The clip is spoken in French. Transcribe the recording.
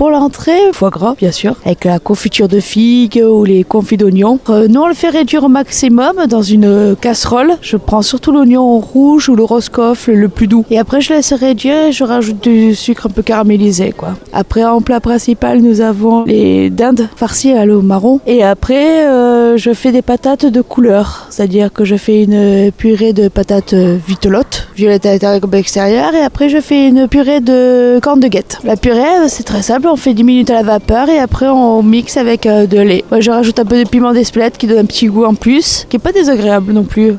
Pour l'entrée, foie gras, bien sûr, avec la confiture de figues ou les confits d'oignons. Euh, nous, on le fait réduire au maximum dans une casserole. Je prends surtout l'oignon rouge ou le roscoff, le plus doux. Et après, je laisse réduire et je rajoute du sucre un peu caramélisé, quoi. Après, en plat principal, nous avons les dindes farcies à l'eau marron. Et après, euh, je fais des patates de couleur. C'est-à-dire que je fais une purée de patates vitelottes, violette à l'intérieur comme à. Et après, je fais une purée de cornes de guette. La purée, euh, c'est très simple. On fait 10 minutes à la vapeur et après, on mixe avec euh, de lait. Je rajoute un peu de piment d'espelette qui donne un petit goût en plus, qui est pas désagréable non plus.